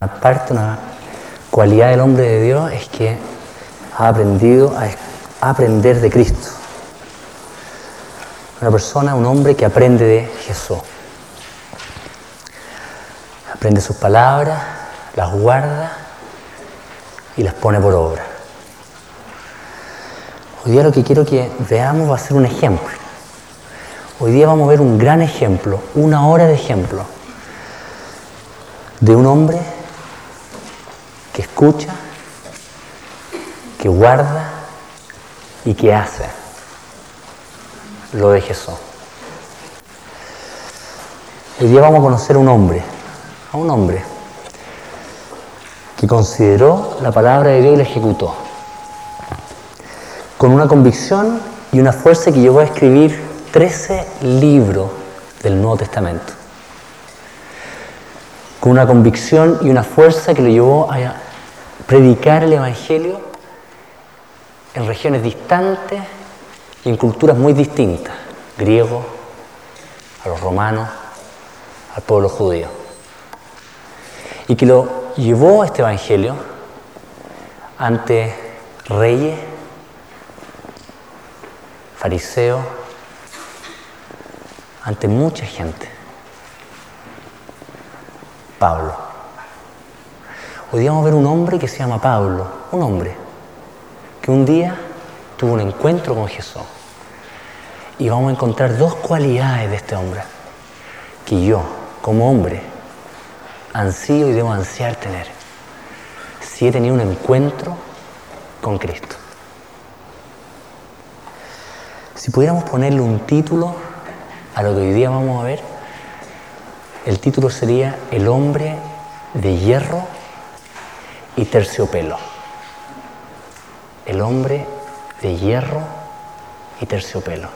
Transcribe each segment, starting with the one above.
Aparte, una cualidad del hombre de Dios es que ha aprendido a aprender de Cristo. Una persona, un hombre que aprende de Jesús. Aprende sus palabras, las guarda y las pone por obra. Hoy día lo que quiero que veamos va a ser un ejemplo. Hoy día vamos a ver un gran ejemplo, una hora de ejemplo, de un hombre que escucha, que guarda y que hace lo de Jesús. Hoy día vamos a conocer a un hombre, a un hombre que consideró la palabra de Dios y la ejecutó, con una convicción y una fuerza que llegó a escribir 13 libros del Nuevo Testamento, con una convicción y una fuerza que lo llevó a predicar el Evangelio en regiones distantes y en culturas muy distintas, griego, a los romanos, al pueblo judío. Y que lo llevó este Evangelio ante reyes, fariseos, ante mucha gente. Pablo. Hoy vamos a ver un hombre que se llama Pablo, un hombre que un día tuvo un encuentro con Jesús. Y vamos a encontrar dos cualidades de este hombre que yo, como hombre, ansío y debo ansiar tener. Si he tenido un encuentro con Cristo. Si pudiéramos ponerle un título a lo que hoy día vamos a ver, el título sería El hombre de hierro y terciopelo. El hombre de hierro y terciopelo.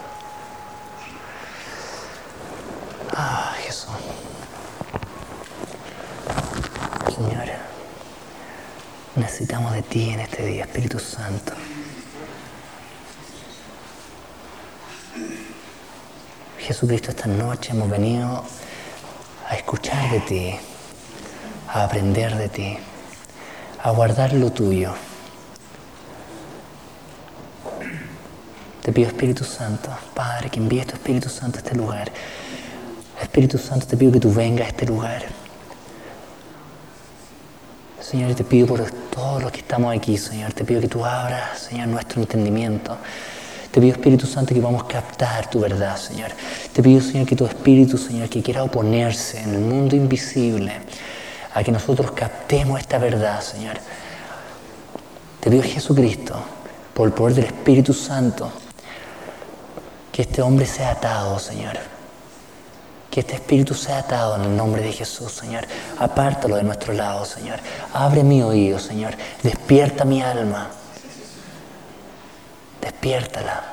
Ah, Jesús. Señor, necesitamos de ti en este día, Espíritu Santo. Jesucristo, esta noche hemos venido a escuchar de ti, a aprender de ti, a guardar lo tuyo. Te pido Espíritu Santo, Padre, que envíes tu Espíritu Santo a este lugar. Espíritu Santo, te pido que tú vengas a este lugar. Señor, te pido por todos los que estamos aquí, Señor, te pido que tú abras, Señor, nuestro entendimiento. Te pido, Espíritu Santo, que vamos a captar tu verdad, Señor. Te pido, Señor, que tu Espíritu, Señor, que quiera oponerse en el mundo invisible, a que nosotros captemos esta verdad, Señor. Te pido, Jesucristo, por el poder del Espíritu Santo, que este hombre sea atado, Señor. Que este espíritu sea atado en el nombre de Jesús, Señor. Apártalo de nuestro lado, Señor. Abre mi oído, Señor. Despierta mi alma. Despiértala.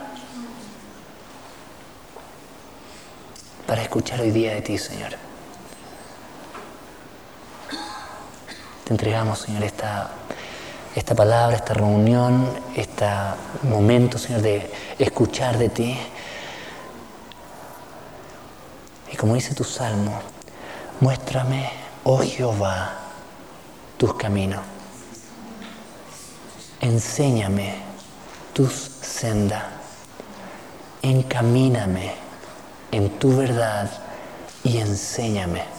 Para escuchar hoy día de ti, Señor. Te entregamos, Señor, esta, esta palabra, esta reunión, este momento, Señor, de escuchar de ti. Y como dice tu salmo, muéstrame, oh Jehová, tus caminos. Enséñame tus sendas. Encamíname en tu verdad y enséñame.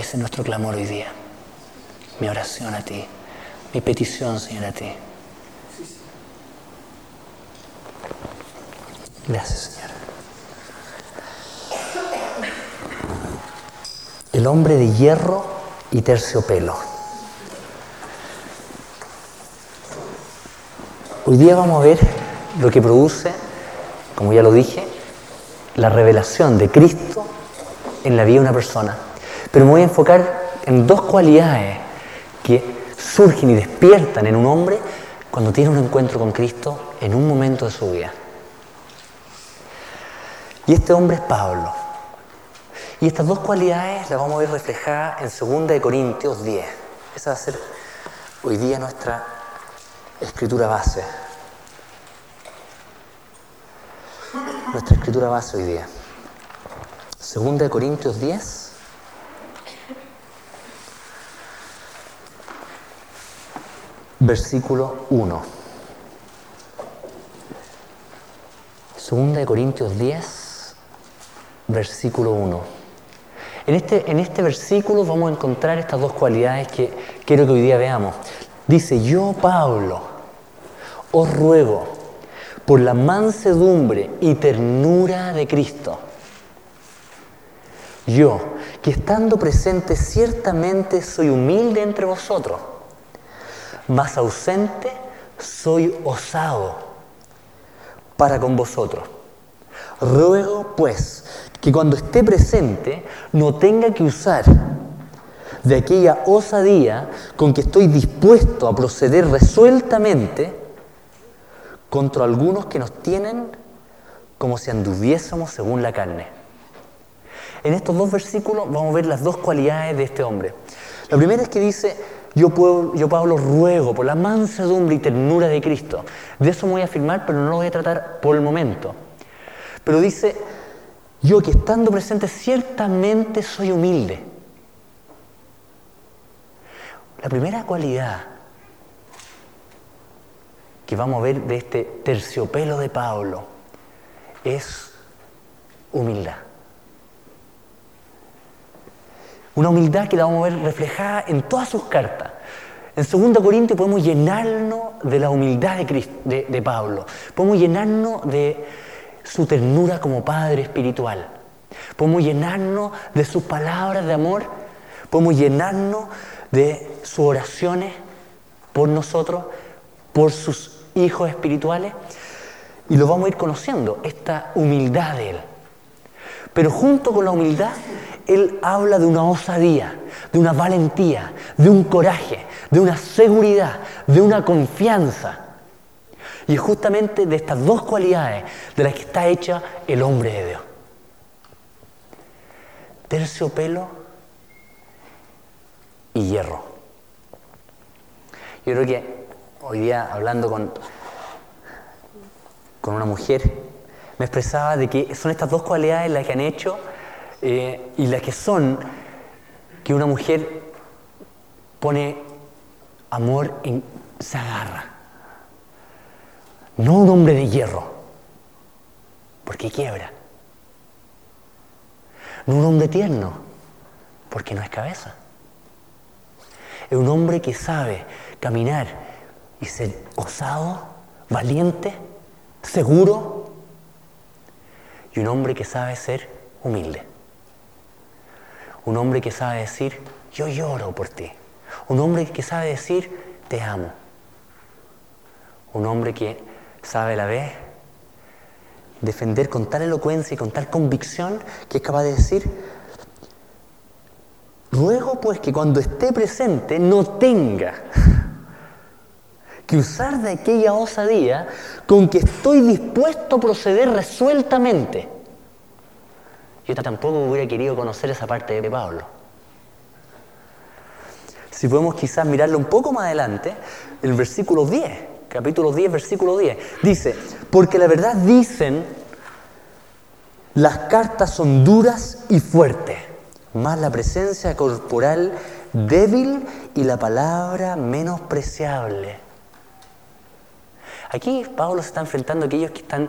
Ese es nuestro clamor hoy día. Mi oración a ti, mi petición, Señor, a ti. Gracias, Señor. El hombre de hierro y terciopelo. Hoy día vamos a ver lo que produce, como ya lo dije, la revelación de Cristo en la vida de una persona. Pero me voy a enfocar en dos cualidades que surgen y despiertan en un hombre cuando tiene un encuentro con Cristo en un momento de su vida. Y este hombre es Pablo. Y estas dos cualidades las vamos a ver reflejadas en 2 Corintios 10. Esa va a ser hoy día nuestra escritura base. Nuestra escritura base hoy día. Segunda de Corintios 10. Versículo 1. Segunda de Corintios 10, versículo 1. En este, en este versículo vamos a encontrar estas dos cualidades que quiero que hoy día veamos. Dice, yo Pablo, os ruego por la mansedumbre y ternura de Cristo. Yo, que estando presente ciertamente soy humilde entre vosotros, mas ausente soy osado para con vosotros. Ruego pues que cuando esté presente no tenga que usar de aquella osadía con que estoy dispuesto a proceder resueltamente contra algunos que nos tienen como si anduviésemos según la carne. En estos dos versículos vamos a ver las dos cualidades de este hombre. La primera es que dice, yo, puedo, yo Pablo ruego por la mansedumbre y ternura de Cristo. De eso me voy a afirmar, pero no lo voy a tratar por el momento. Pero dice, yo que estando presente ciertamente soy humilde. La primera cualidad que vamos a ver de este terciopelo de Pablo es humildad. Una humildad que la vamos a ver reflejada en todas sus cartas. En 2 Corintios podemos llenarnos de la humildad de, de Pablo. Podemos llenarnos de su ternura como Padre espiritual. Podemos llenarnos de sus palabras de amor. Podemos llenarnos de sus oraciones por nosotros, por sus hijos espirituales. Y lo vamos a ir conociendo, esta humildad de Él. Pero junto con la humildad, Él habla de una osadía, de una valentía, de un coraje, de una seguridad, de una confianza. Y es justamente de estas dos cualidades de las que está hecha el hombre de Dios. Terciopelo y hierro. Yo creo que hoy día hablando con, con una mujer, me expresaba de que son estas dos cualidades las que han hecho y las que son que una mujer pone amor en se agarra. No un hombre de hierro, porque quiebra. No un hombre tierno, porque no es cabeza. Es un hombre que sabe caminar y ser osado, valiente, seguro. Y un hombre que sabe ser humilde. Un hombre que sabe decir, yo lloro por ti. Un hombre que sabe decir, te amo. Un hombre que sabe la vez defender con tal elocuencia y con tal convicción que es capaz de decir, ruego pues que cuando esté presente no tenga que usar de aquella osadía con que estoy dispuesto a proceder resueltamente. Yo tampoco hubiera querido conocer esa parte de Pablo. Si podemos quizás mirarlo un poco más adelante, el versículo 10, capítulo 10, versículo 10, dice, porque la verdad dicen, las cartas son duras y fuertes, más la presencia corporal débil y la palabra menospreciable. Aquí Pablo se está enfrentando a aquellos que están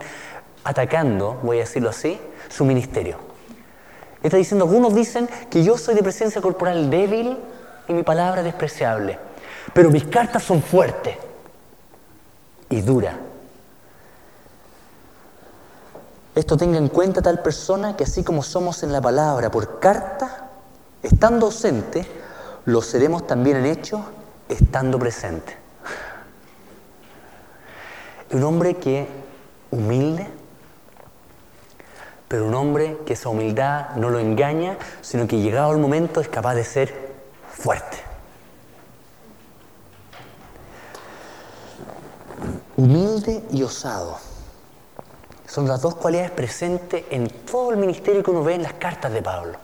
atacando, voy a decirlo así, su ministerio. Está diciendo, algunos dicen que yo soy de presencia corporal débil y mi palabra despreciable, pero mis cartas son fuertes y duras. Esto tenga en cuenta tal persona que así como somos en la palabra por carta, estando ausente, lo seremos también en hecho, estando presente. Un hombre que humilde, pero un hombre que esa humildad no lo engaña, sino que llegado el momento es capaz de ser fuerte. Humilde y osado. Son las dos cualidades presentes en todo el ministerio que uno ve en las cartas de Pablo.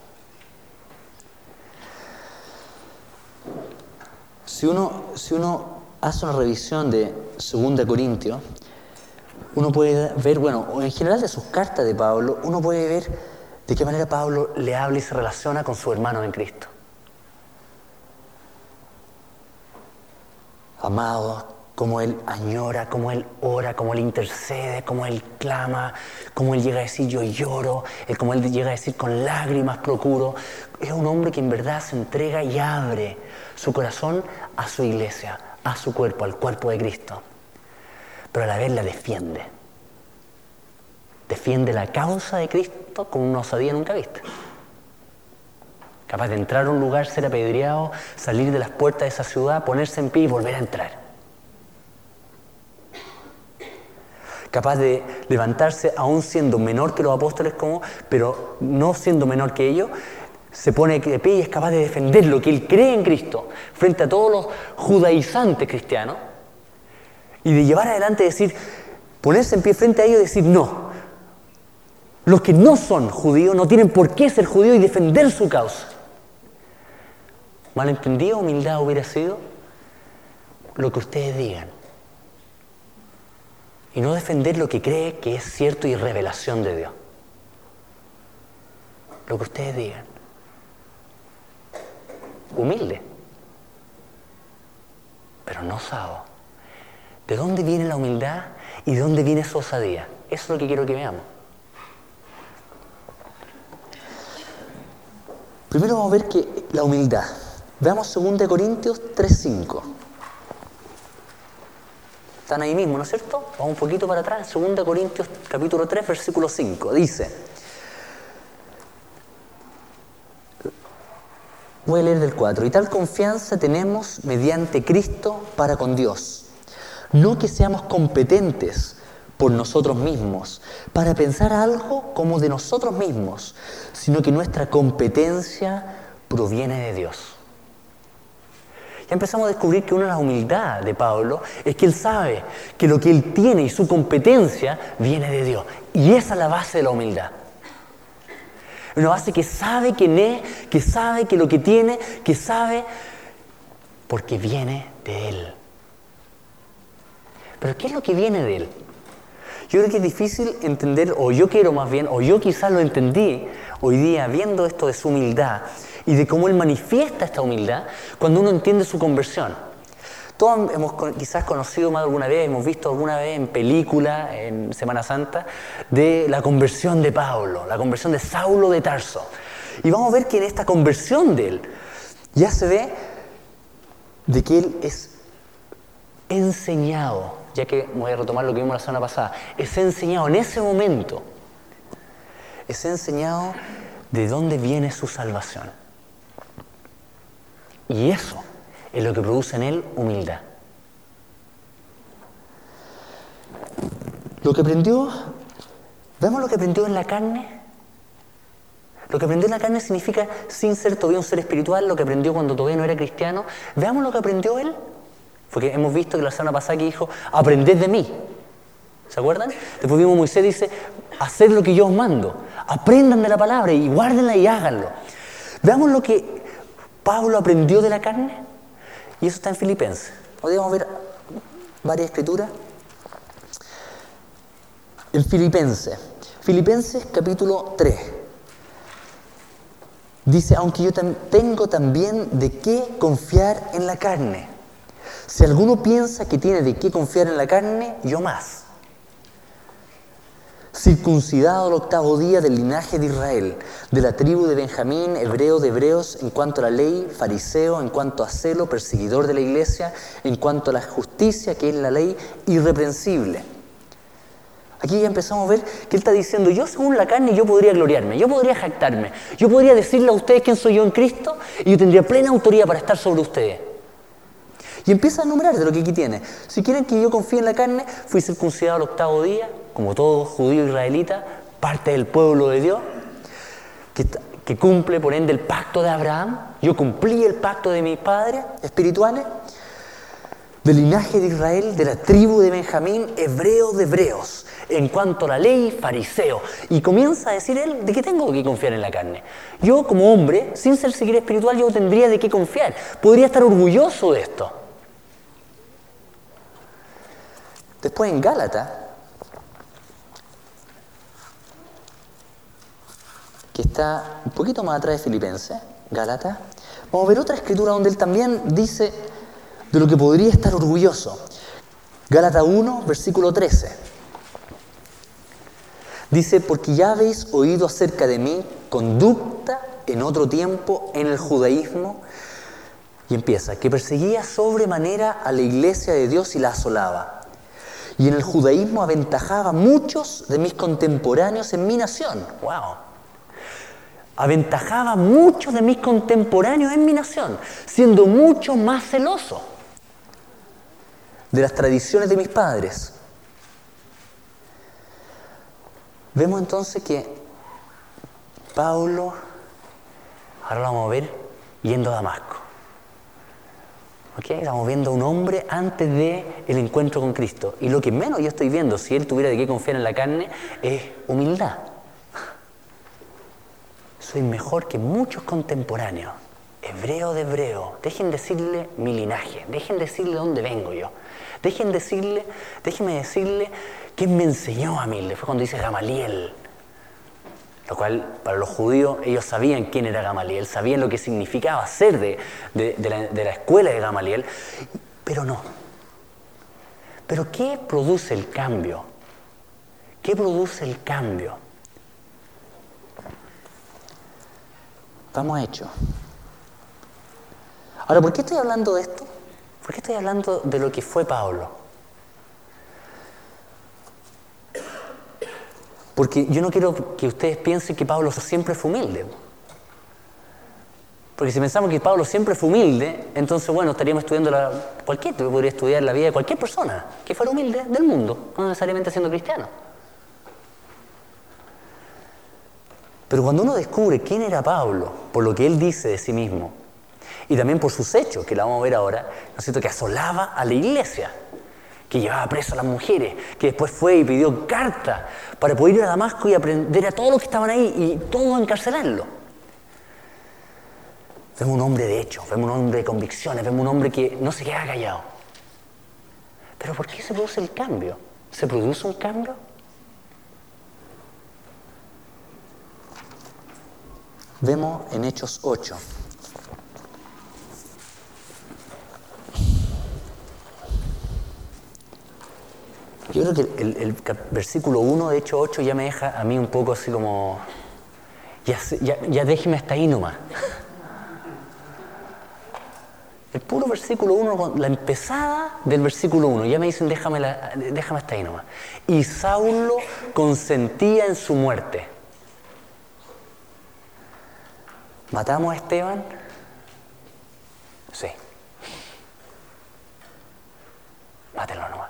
Si uno, si uno hace una revisión de 2 Corintios, uno puede ver, bueno, en general de sus cartas de Pablo, uno puede ver de qué manera Pablo le habla y se relaciona con su hermano en Cristo. Amado, como Él añora, como Él ora, como Él intercede, como Él clama, como Él llega a decir yo lloro, como Él llega a decir con lágrimas procuro. Es un hombre que en verdad se entrega y abre su corazón a su iglesia, a su cuerpo, al cuerpo de Cristo. Pero a la vez la defiende. Defiende la causa de Cristo con una osadía nunca vista. Capaz de entrar a un lugar, ser apedreado, salir de las puertas de esa ciudad, ponerse en pie y volver a entrar capaz de levantarse aún siendo menor que los apóstoles, como, pero no siendo menor que ellos, se pone de pie y es capaz de defender lo que él cree en Cristo frente a todos los judaizantes cristianos y de llevar adelante decir, ponerse en pie frente a ellos y decir, no, los que no son judíos no tienen por qué ser judíos y defender su causa. Malentendida humildad hubiera sido lo que ustedes digan y no defender lo que cree que es cierto y revelación de Dios. Lo que ustedes digan. Humilde, pero no osado. ¿De dónde viene la humildad y de dónde viene su osadía? Eso es lo que quiero que veamos. Primero vamos a ver que la humildad. Veamos 2 Corintios 3.5. Están ahí mismo, ¿no es cierto? Vamos un poquito para atrás, 2 Corintios capítulo 3, versículo 5. Dice, voy a leer del 4, y tal confianza tenemos mediante Cristo para con Dios. No que seamos competentes por nosotros mismos, para pensar algo como de nosotros mismos, sino que nuestra competencia proviene de Dios ya empezamos a descubrir que una de las humildades de Pablo es que él sabe que lo que él tiene y su competencia viene de Dios. Y esa es la base de la humildad. Una base que sabe quién es, que sabe que lo que tiene, que sabe porque viene de Él. Pero ¿qué es lo que viene de Él? Yo creo que es difícil entender, o yo quiero más bien, o yo quizás lo entendí hoy día viendo esto de su humildad, y de cómo Él manifiesta esta humildad cuando uno entiende su conversión. Todos hemos quizás conocido más de alguna vez, hemos visto alguna vez en película, en Semana Santa, de la conversión de Pablo, la conversión de Saulo de Tarso. Y vamos a ver que en esta conversión de él ya se ve de que él es enseñado, ya que voy a retomar lo que vimos la semana pasada, es enseñado en ese momento, es enseñado de dónde viene su salvación. Y eso es lo que produce en él humildad. Lo que aprendió, ¿vemos lo que aprendió en la carne? Lo que aprendió en la carne significa, sin ser todavía un ser espiritual, lo que aprendió cuando todavía no era cristiano. Veamos lo que aprendió él. Porque hemos visto que la semana pasada que dijo, aprended de mí. ¿Se acuerdan? Después vimos Moisés dice, haced lo que yo os mando. Aprendan de la palabra y guárdenla y háganlo. Veamos lo que Pablo aprendió de la carne y eso está en Filipenses. Podríamos ver varias escrituras. En Filipenses, Filipenses capítulo 3. Dice, aunque yo tengo también de qué confiar en la carne. Si alguno piensa que tiene de qué confiar en la carne, yo más circuncidado al octavo día del linaje de Israel, de la tribu de Benjamín, hebreo de hebreos, en cuanto a la ley, fariseo, en cuanto a celo, perseguidor de la iglesia, en cuanto a la justicia, que es la ley, irreprensible. Aquí ya empezamos a ver que él está diciendo, yo según la carne yo podría gloriarme, yo podría jactarme, yo podría decirle a ustedes quién soy yo en Cristo y yo tendría plena autoridad para estar sobre ustedes. Y empieza a enumerar de lo que aquí tiene. Si quieren que yo confíe en la carne, fui circuncidado al octavo día, como todo judío israelita, parte del pueblo de Dios, que, cumple por ende el pacto de Abraham. Yo cumplí el pacto de mis padres espirituales, del linaje de Israel, de la tribu de Benjamín, hebreo de hebreos, en cuanto a la ley, fariseo. Y comienza a decir él, ¿de qué tengo que confiar en la carne? Yo como hombre, sin ser seguir espiritual, yo tendría de qué confiar. Podría estar orgulloso de esto. Después en Gálata, que está un poquito más atrás de Filipenses, Gálatas, vamos a ver otra escritura donde él también dice de lo que podría estar orgulloso. Gálatas 1, versículo 13. Dice, porque ya habéis oído acerca de mí conducta en otro tiempo en el judaísmo. Y empieza, que perseguía sobremanera a la iglesia de Dios y la asolaba. Y en el judaísmo aventajaba a muchos de mis contemporáneos en mi nación. ¡Wow! Aventajaba a muchos de mis contemporáneos en mi nación, siendo mucho más celoso de las tradiciones de mis padres. Vemos entonces que Pablo, ahora lo vamos a ver, yendo a Damasco. Estamos viendo a un hombre antes del el encuentro con Cristo. Y lo que menos yo estoy viendo, si él tuviera de qué confiar en la carne, es humildad. Soy mejor que muchos contemporáneos, hebreo de hebreo. Dejen decirle mi linaje, dejen decirle dónde vengo yo. Dejen decirle, déjenme decirle quién me enseñó a mí. Fue cuando dice Gamaliel. Lo cual, para los judíos, ellos sabían quién era Gamaliel, sabían lo que significaba ser de, de la escuela de Gamaliel, pero no. Pero ¿qué produce el cambio? ¿Qué produce el cambio? Estamos hechos. Ahora, ¿por qué estoy hablando de esto? ¿Por qué estoy hablando de lo que fue Pablo? Porque yo no quiero que ustedes piensen que Pablo siempre fue humilde. Porque si pensamos que Pablo siempre fue humilde, entonces, bueno, estaríamos estudiando la, cualquier, podría estudiar la vida de cualquier persona que fuera humilde del mundo, no necesariamente siendo cristiano. Pero cuando uno descubre quién era Pablo, por lo que él dice de sí mismo, y también por sus hechos, que la vamos a ver ahora, ¿no es cierto?, que asolaba a la iglesia, que llevaba preso a las mujeres, que después fue y pidió carta para poder ir a Damasco y aprender a todos los que estaban ahí y todos encarcelarlo. Vemos un hombre de hechos, vemos un hombre de convicciones, vemos un hombre que no se queda callado. Pero ¿por qué se produce el cambio? ¿Se produce un cambio? Vemos en Hechos 8, Yo creo que el, versículo 1 de hecho 8 ya me deja a mí un poco así como, ya, déjeme hasta ahí nomás. El puro versículo 1, la empezada del versículo 1, ya me dicen déjame, déjame hasta ahí nomás. Y Saulo consentía en su muerte. ¿Matamos a Esteban? Sí. Mátelo nomás.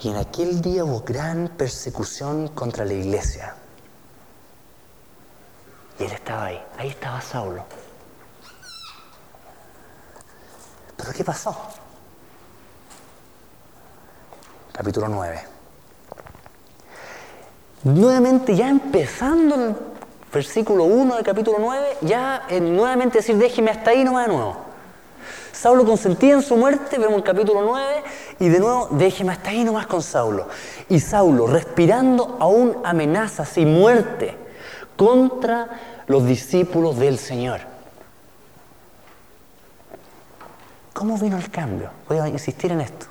Y en aquel día hubo gran persecución contra la iglesia. Y él estaba ahí, ahí estaba Saulo. Pero ¿qué pasó? Capítulo 9. Nuevamente, ya empezando el versículo 1 del capítulo 9, ya nuevamente decir, déjeme hasta ahí nomás de nuevo. Saulo consentía en su muerte, vemos el capítulo 9, y de nuevo, déjeme hasta ahí nomás con Saulo. Y Saulo, respirando aún amenazas y muerte contra los discípulos del Señor. ¿Cómo vino el cambio? Voy a insistir en esto.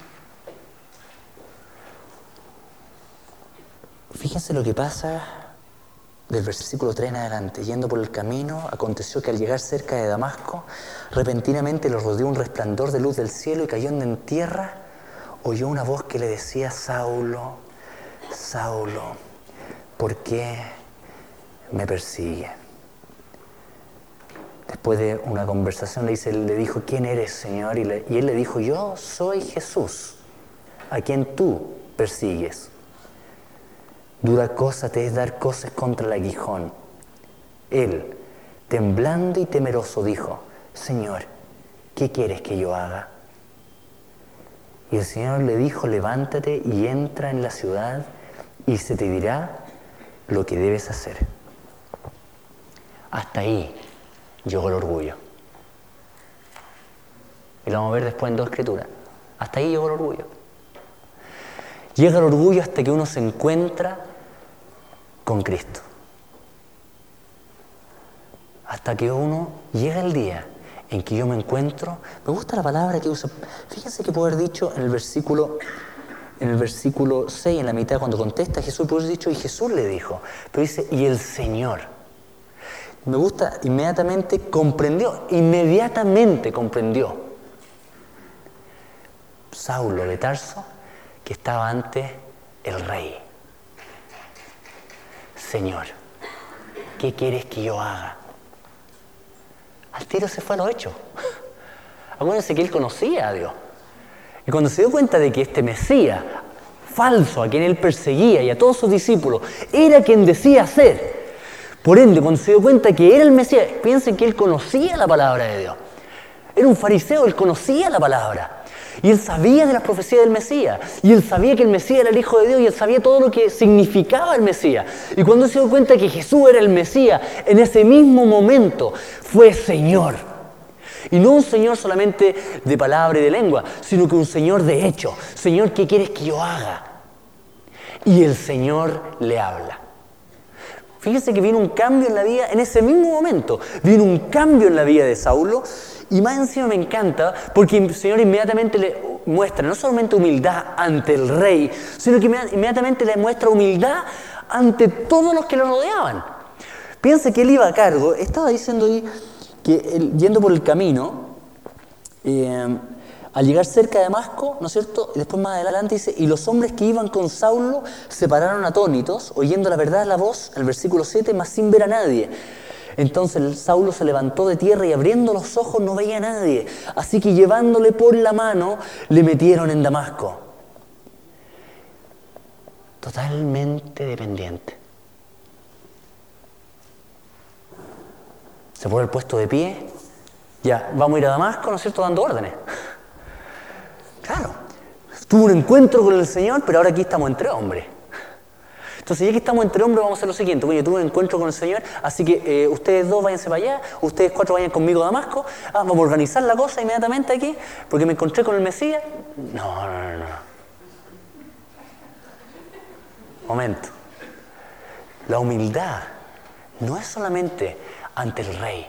Fíjense lo que pasa del versículo 3 en adelante, yendo por el camino, aconteció que al llegar cerca de Damasco, repentinamente lo rodeó un resplandor de luz del cielo y cayendo en tierra, oyó una voz que le decía, Saulo, Saulo, ¿por qué me persigue? Después de una conversación le, dice, le dijo, ¿quién eres, Señor? Y, y él le dijo, yo soy Jesús, a quien tú persigues. Dura cosa te es dar cosas contra el aguijón. Él, temblando y temeroso, dijo, Señor, ¿qué quieres que yo haga? Y el Señor le dijo, levántate y entra en la ciudad y se te dirá lo que debes hacer. Hasta ahí llegó el orgullo. Y lo vamos a ver después en dos escrituras. Hasta ahí llegó el orgullo. Llega el orgullo hasta que uno se encuentra con Cristo. Hasta que uno llega el día en que yo me encuentro. Me gusta la palabra que usa. Fíjense que puede haber dicho en el versículo en el versículo 6, en la mitad, cuando contesta Jesús, puede haber dicho, y Jesús le dijo, pero dice, y el Señor. Me gusta, inmediatamente comprendió, inmediatamente comprendió. Saulo de Tarso, que estaba ante el rey. Señor, ¿qué quieres que yo haga? Al tiro se fue a lo hecho. Acuérdense que él conocía a Dios. Y cuando se dio cuenta de que este Mesías falso, a quien él perseguía y a todos sus discípulos, era quien decía ser. Por ende, cuando se dio cuenta que era el Mesías, piensen que él conocía la palabra de Dios. Era un fariseo, él conocía la palabra. Y él sabía de las profecías del Mesías. Y él sabía que el Mesías era el Hijo de Dios. Y él sabía todo lo que significaba el Mesías. Y cuando se dio cuenta que Jesús era el Mesías, en ese mismo momento fue Señor. Y no un Señor solamente de palabra y de lengua, sino que un Señor de hecho. Señor, ¿qué quieres que yo haga? Y el Señor le habla. Fíjese que vino un cambio en la vida, en ese mismo momento, vino un cambio en la vida de Saulo y más encima me encanta porque el Señor inmediatamente le muestra no solamente humildad ante el rey, sino que inmediatamente le muestra humildad ante todos los que lo rodeaban. Piense que él iba a cargo, estaba diciendo ahí que yendo por el camino, eh, al llegar cerca de Damasco, ¿no es cierto? Y después más adelante dice, y los hombres que iban con Saulo se pararon atónitos, oyendo la verdad la voz, el versículo 7, más sin ver a nadie. Entonces Saulo se levantó de tierra y abriendo los ojos no veía a nadie. Así que llevándole por la mano, le metieron en Damasco. Totalmente dependiente. Se pone el puesto de pie. Ya, vamos a ir a Damasco, ¿no es cierto?, dando órdenes. Claro, tuvo un encuentro con el Señor, pero ahora aquí estamos entre hombres. Entonces, ya que estamos entre hombres, vamos a hacer lo siguiente. Bueno, yo tuve un encuentro con el Señor, así que eh, ustedes dos váyanse para allá, ustedes cuatro vayan conmigo a Damasco. Ah, vamos a organizar la cosa inmediatamente aquí, porque me encontré con el Mesías. No, no, no, no. Momento. La humildad no es solamente ante el rey.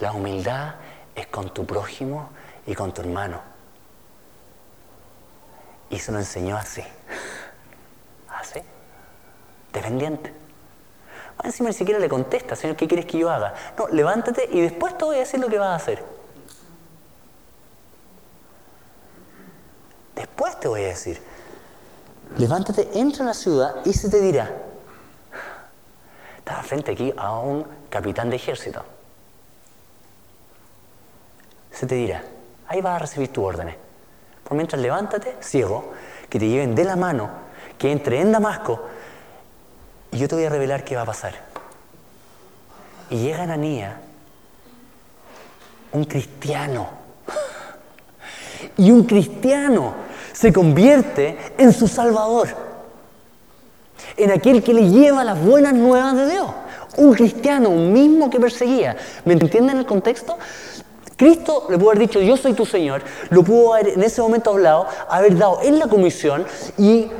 La humildad es con tu prójimo y con tu hermano. Y se lo enseñó así. Así. Dependiente. encima ni siquiera le contesta, Señor, ¿qué quieres que yo haga? No, levántate y después te voy a decir lo que vas a hacer. Después te voy a decir. Levántate, entra en la ciudad y se te dirá. Estaba frente aquí a un capitán de ejército. Se te dirá, ahí vas a recibir tus órdenes. Por mientras levántate, ciego, que te lleven de la mano, que entre en Damasco, y yo te voy a revelar qué va a pasar. Y llega Ananía, un cristiano, y un cristiano se convierte en su salvador, en aquel que le lleva las buenas nuevas de Dios. Un cristiano, mismo que perseguía. ¿Me entienden el contexto? Cristo le pudo haber dicho, yo soy tu Señor, lo pudo haber en ese momento hablado, haber dado en la comisión y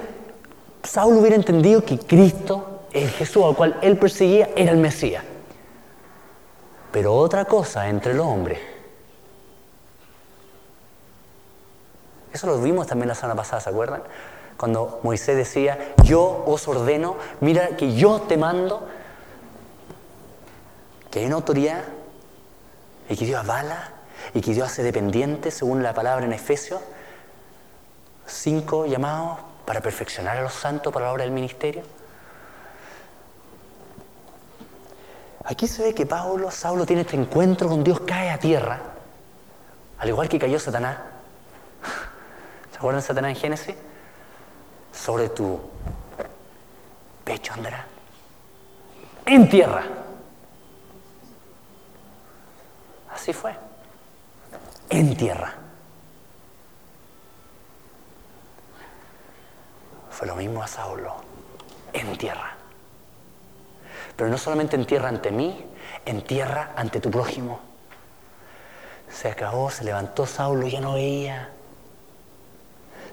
Saulo hubiera entendido que Cristo, el Jesús al cual él perseguía, era el Mesías. Pero otra cosa entre los hombres. Eso lo vimos también la semana pasada, ¿se acuerdan? Cuando Moisés decía, yo os ordeno, mira que yo te mando, que hay una autoridad y que Dios avala y que Dios hace dependiente, según la palabra en Efesios, cinco llamados para perfeccionar a los santos para la obra del ministerio. Aquí se ve que Pablo, Saulo tiene este encuentro con Dios, cae a tierra, al igual que cayó Satanás. ¿Se acuerdan de Satanás en Génesis? Sobre tu pecho andará. En tierra. Así fue. En tierra. Fue lo mismo a Saulo. En tierra. Pero no solamente en tierra ante mí, en tierra ante tu prójimo. Se acabó, se levantó Saulo ya no veía.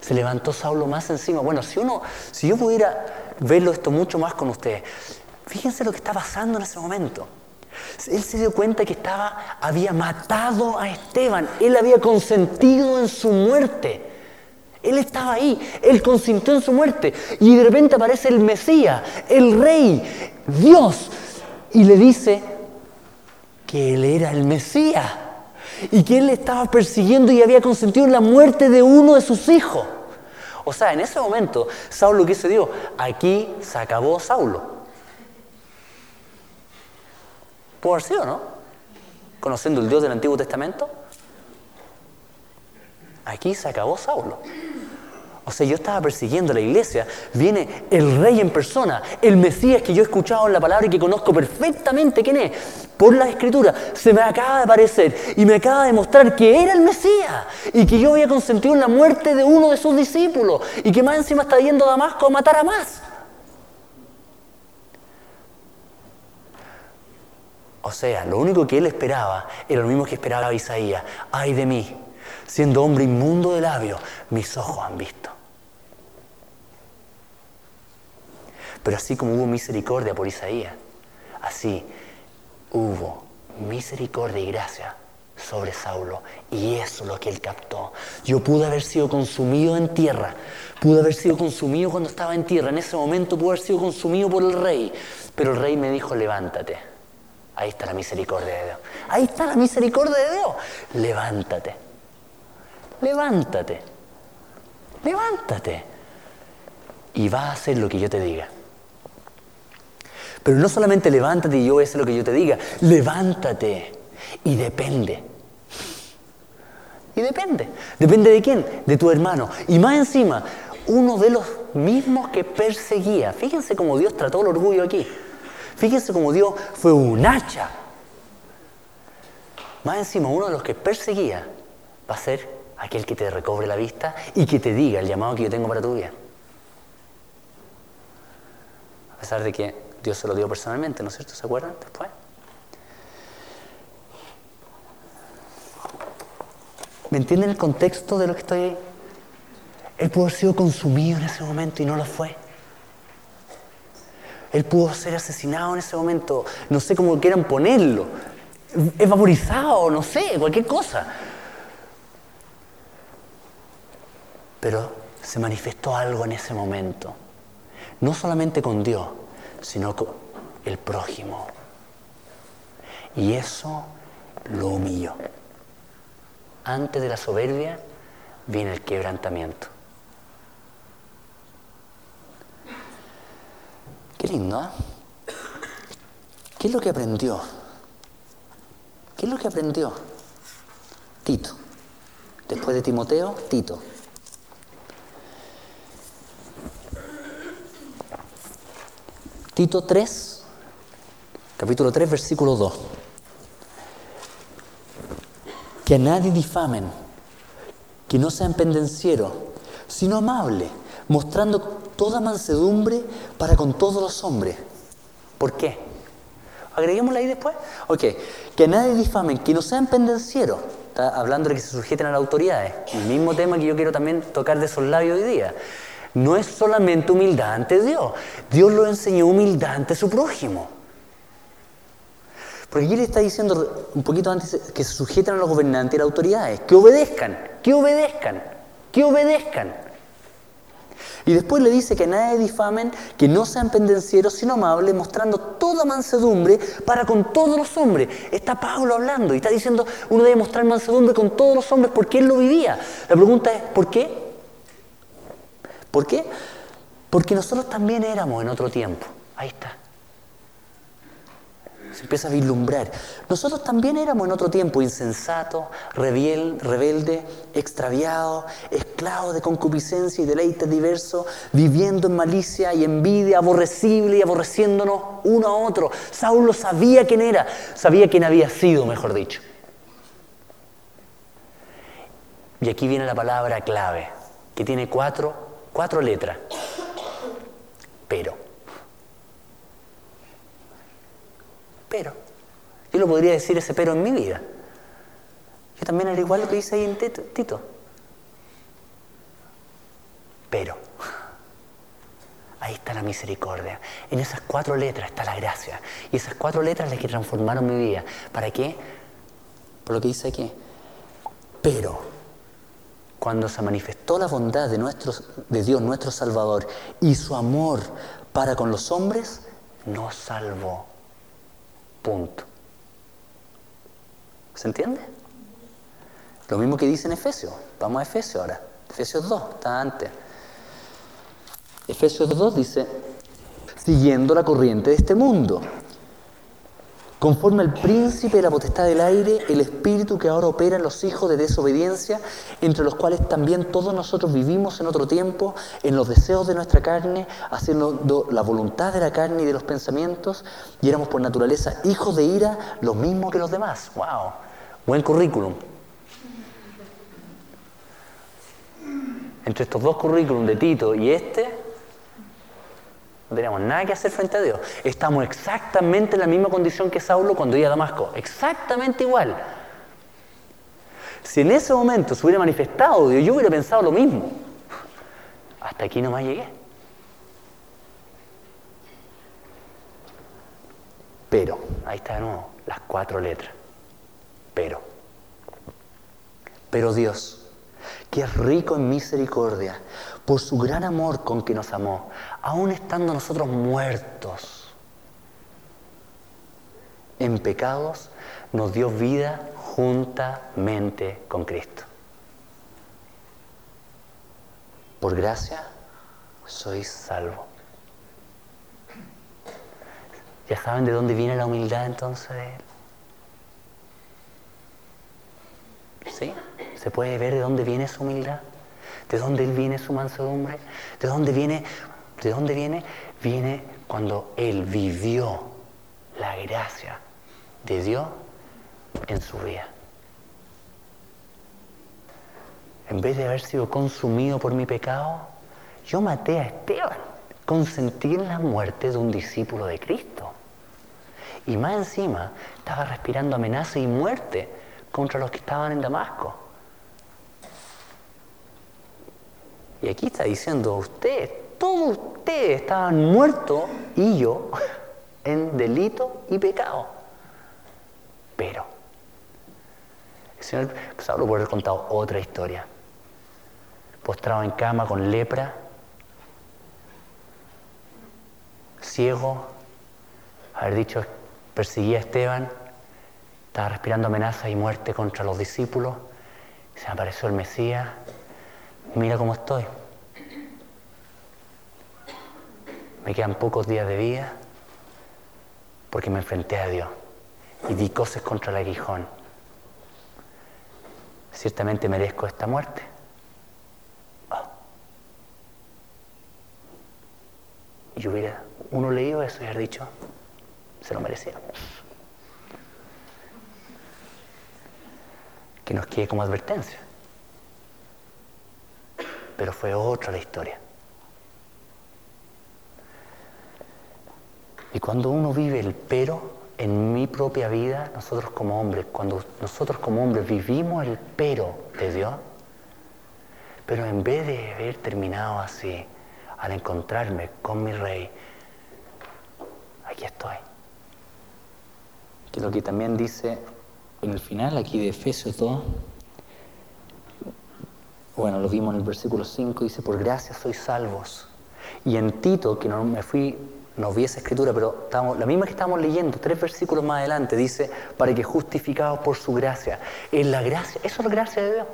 se levantó Saulo más encima. Bueno, si uno, si yo pudiera verlo esto mucho más con ustedes, fíjense lo que está pasando en ese momento. Él se dio cuenta que estaba, había matado a Esteban, él había consentido en su muerte. Él estaba ahí, él consintió en su muerte. Y de repente aparece el Mesías, el Rey, Dios, y le dice que él era el Mesías y que él estaba persiguiendo y había consentido en la muerte de uno de sus hijos. O sea, en ese momento, Saulo, ¿qué se dio? Aquí se acabó Saulo. ¿Puede haber sido, no? Conociendo el Dios del Antiguo Testamento. Aquí se acabó Saulo. O sea, yo estaba persiguiendo la iglesia. Viene el rey en persona, el Mesías que yo he escuchado en la palabra y que conozco perfectamente quién es. Por la escritura, se me acaba de aparecer y me acaba de mostrar que era el Mesías y que yo había consentido en la muerte de uno de sus discípulos y que más encima está yendo a Damasco a matar a más. O sea, lo único que él esperaba era lo mismo que esperaba Isaías. Ay de mí, siendo hombre inmundo de labios, mis ojos han visto. Pero así como hubo misericordia por Isaías, así hubo misericordia y gracia sobre Saulo. Y eso es lo que él captó. Yo pude haber sido consumido en tierra, pude haber sido consumido cuando estaba en tierra, en ese momento pude haber sido consumido por el rey. Pero el rey me dijo, levántate. Ahí está la misericordia de Dios. Ahí está la misericordia de Dios. Levántate. Levántate. Levántate. Y va a hacer lo que yo te diga. Pero no solamente levántate y yo voy a lo que yo te diga, levántate y depende. Y depende. ¿Depende de quién? De tu hermano. Y más encima, uno de los mismos que perseguía. Fíjense cómo Dios trató el orgullo aquí. Fíjense cómo Dios fue un hacha. Más encima, uno de los que perseguía va a ser aquel que te recobre la vista y que te diga el llamado que yo tengo para tu vida. A pesar de que Dios se lo dio personalmente, ¿no es cierto? ¿Se acuerdan después? ¿Me entienden el contexto de lo que estoy? Él pudo haber sido consumido en ese momento y no lo fue. Él pudo ser asesinado en ese momento, no sé cómo quieran ponerlo, vaporizado, no sé, cualquier cosa. Pero se manifestó algo en ese momento, no solamente con Dios, sino el prójimo. Y eso lo humilló. Antes de la soberbia viene el quebrantamiento. Qué lindo, ¿eh? ¿Qué es lo que aprendió? ¿Qué es lo que aprendió? Tito. Después de Timoteo, Tito. Tito 3, capítulo 3, versículo 2. Que a nadie difamen, que no sean pendencieros, sino amable, mostrando toda mansedumbre para con todos los hombres. ¿Por qué? Agreguémosla ahí después. Ok, que nadie difamen, que no sean pendencieros. Está hablando de que se sujeten a las autoridades. El mismo tema que yo quiero también tocar de esos labios hoy día no es solamente humildad ante Dios. Dios lo enseñó humildad ante su prójimo. Porque aquí le está diciendo un poquito antes que se sujeten a los gobernantes y las autoridades, que obedezcan, que obedezcan, que obedezcan. Y después le dice que nadie difamen, que no sean pendencieros, sino amables, mostrando toda mansedumbre para con todos los hombres. Está Pablo hablando y está diciendo, uno debe mostrar mansedumbre con todos los hombres porque él lo vivía. La pregunta es, ¿por qué? ¿Por qué? Porque nosotros también éramos en otro tiempo. Ahí está. Empieza a vislumbrar. Nosotros también éramos en otro tiempo insensatos, rebelde, extraviados, esclavos de concupiscencia y deleites diversos, viviendo en malicia y envidia, aborrecible y aborreciéndonos uno a otro. Saulo sabía quién era, sabía quién había sido, mejor dicho. Y aquí viene la palabra clave, que tiene cuatro Cuatro letras. Pero. pero. Yo lo podría decir ese pero en mi vida. Yo también era igual lo que dice ahí en Tito. Pero. Ahí está la misericordia. En esas cuatro letras está la gracia. Y esas cuatro letras las que transformaron mi vida. ¿Para qué? Por lo que dice aquí. Pero, cuando se manifestó la bondad de, de Dios nuestro Salvador y su amor para con los hombres, nos salvó Punto. ¿Se entiende? Lo mismo que dice en Efesios. Vamos a Efesios ahora. Efesios 2, está antes. Efesios 2 dice, siguiendo la corriente de este mundo, conforme al príncipe de la potestad del aire, el espíritu que ahora opera en los hijos de desobediencia, entre los cuales también todos nosotros vivimos en otro tiempo, en los deseos de nuestra carne, haciendo la voluntad de la carne y de los pensamientos, y éramos por naturaleza hijos de ira, lo mismo que los demás. ¡Wow! Buen currículum. Entre estos dos currículums de Tito y este, no teníamos nada que hacer frente a Dios. Estamos exactamente en la misma condición que Saulo cuando iba a Damasco. Exactamente igual. Si en ese momento se hubiera manifestado Dios, yo hubiera pensado lo mismo. Hasta aquí nomás llegué. Pero, ahí está de nuevo, las cuatro letras. Pero. Pero Dios, que es rico en misericordia, por su gran amor con que nos amó, aún estando nosotros muertos en pecados, nos dio vida juntamente con Cristo. Por gracia sois salvo. ¿Ya saben de dónde viene la humildad entonces de Él? ¿Sí? ¿Se puede ver de dónde viene su humildad? ¿De dónde viene su mansedumbre? ¿De dónde viene? ¿De dónde viene? Viene cuando Él vivió la gracia de Dios en su vida. En vez de haber sido consumido por mi pecado, yo maté a Esteban, consentí en la muerte de un discípulo de Cristo. Y más encima estaba respirando amenaza y muerte contra los que estaban en Damasco. Y aquí está diciendo, ustedes, todos ustedes estaban muertos y yo en delito y pecado. Pero, el Señor Saulo puede haber contado otra historia. Postrado en cama con lepra, ciego, haber dicho, perseguía a Esteban, estaba respirando amenaza y muerte contra los discípulos, se apareció el Mesías mira cómo estoy. Me quedan pocos días de vida porque me enfrenté a Dios y di cosas contra el aguijón. Ciertamente merezco esta muerte. Ah. Y hubiera uno leído eso y hubiera dicho, se lo merecía. Que nos quede como advertencia pero fue otra la historia. Y cuando uno vive el pero en mi propia vida, nosotros como hombres, cuando nosotros como hombres vivimos el pero de Dios, pero en vez de haber terminado así, al encontrarme con mi rey, aquí estoy. Que lo que también dice en el final aquí de Efesios 2, bueno, lo vimos en el versículo 5, dice, por gracia sois salvos. Y en Tito, que no me fui, no vi esa escritura, pero la misma que estamos leyendo, tres versículos más adelante, dice, para que justificados por su gracia. En la gracia, eso es la gracia de Dios.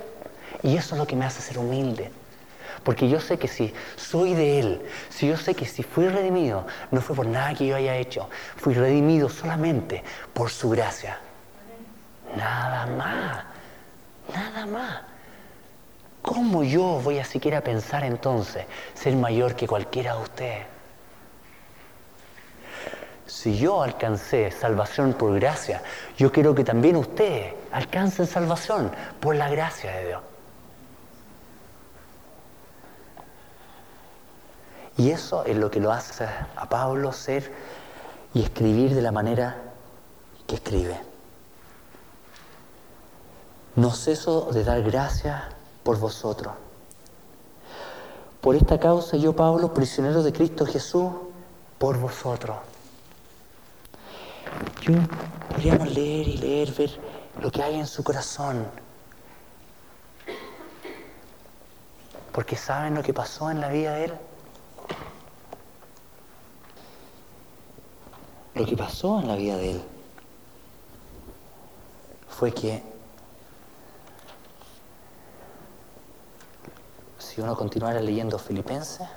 Y eso es lo que me hace ser humilde. Porque yo sé que si soy de Él, si yo sé que si fui redimido, no fue por nada que yo haya hecho, fui redimido solamente por su gracia. Nada más, nada más. ¿Cómo yo voy a siquiera pensar entonces ser mayor que cualquiera de ustedes? Si yo alcancé salvación por gracia, yo quiero que también ustedes alcancen salvación por la gracia de Dios. Y eso es lo que lo hace a Pablo ser y escribir de la manera que escribe. No ceso de dar gracias por vosotros, Por esta causa yo, Pablo, prisionero de Cristo Jesús, por vosotros. Yo podríamos leer y leer, ver lo que hay en su corazón. Porque saben lo que pasó en la vida de él. Lo que pasó en la vida de él fue que si uno continuara leyendo Filipenses,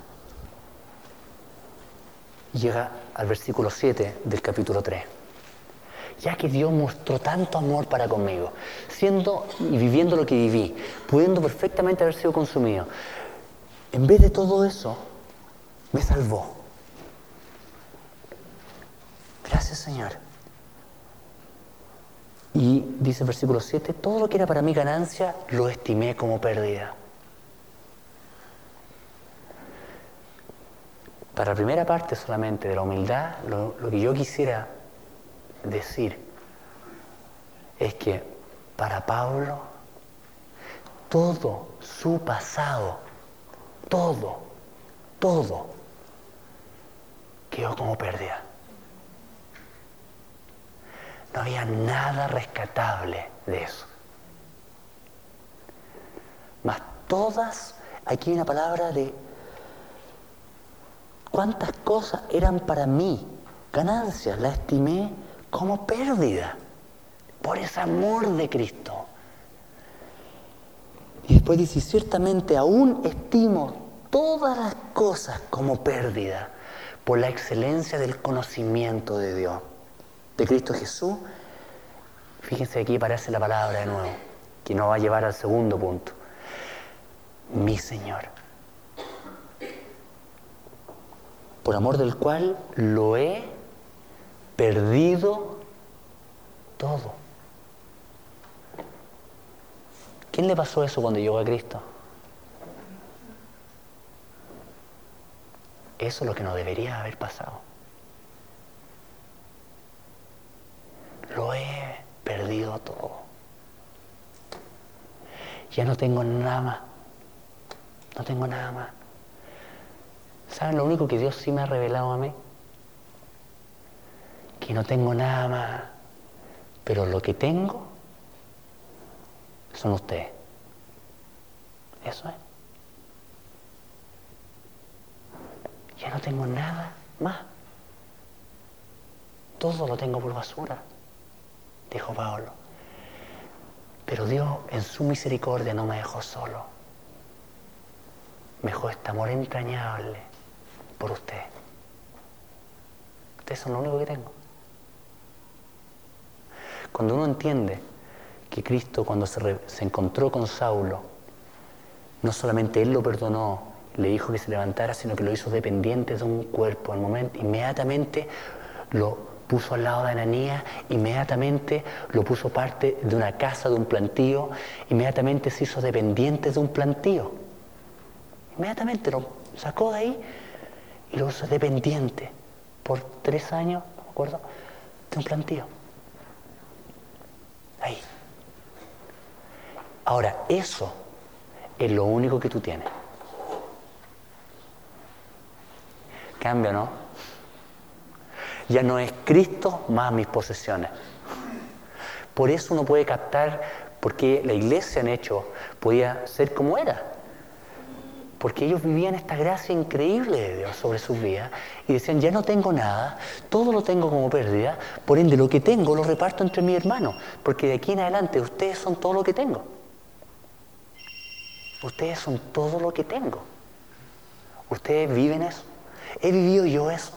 llega al versículo 7 del capítulo 3. Ya que Dios mostró tanto amor para conmigo, siendo y viviendo lo que viví, pudiendo perfectamente haber sido consumido, en vez de todo eso, me salvó. Gracias Señor. Y dice el versículo 7, todo lo que era para mí ganancia lo estimé como pérdida Para la primera parte solamente de la humildad, lo, que yo quisiera decir es que para Pablo todo su pasado, todo, todo, quedó como pérdida. No había nada rescatable de eso. Mas todas, aquí hay una palabra de cuántas cosas eran para mí ganancias, la estimé como pérdida por ese amor de Cristo. Y después dice, ciertamente aún estimo todas las cosas como pérdida por la excelencia del conocimiento de Dios, de Cristo Jesús. Fíjense aquí aparece la palabra de nuevo, que nos va a llevar al segundo punto. Mi Señor. por amor del cual lo he perdido todo. ¿Quién le pasó eso cuando llegó a Cristo? Eso es lo que no debería haber pasado. Lo he perdido todo. Ya no tengo nada más. No tengo nada más. ¿Saben lo único que Dios sí me ha revelado a mí? Que no tengo nada más, pero lo que tengo son ustedes. Eso es. Ya no tengo nada más. Todo lo tengo por basura, dijo Pablo. Pero Dios en su misericordia no me dejó solo. Me dejó este amor entrañable por usted. Ustedes son lo único que tengo. Cuando uno entiende que Cristo cuando se, encontró con Saulo, no solamente Él lo perdonó, le dijo que se levantara, sino que lo hizo dependiente de un cuerpo. En momento, inmediatamente lo puso al lado de Ananías, inmediatamente lo puso parte de una casa, de un plantío, inmediatamente se hizo dependiente de un plantío. Inmediatamente lo sacó de ahí y lo hizo dependiente por tres años, me acuerdo, de un plantío. Ahora, eso es lo único que tú tienes. Cambio, ¿no? Ya no es Cristo más mis posesiones. Por eso uno puede captar por qué la iglesia en hecho podía ser como era porque ellos vivían esta gracia increíble de Dios sobre sus vidas y decían, ya no tengo nada, todo lo tengo como pérdida, por ende lo que tengo lo reparto entre mis hermanos, porque de aquí en adelante ustedes son todo lo que tengo. Ustedes son todo lo que tengo. Ustedes viven eso. He vivido yo eso.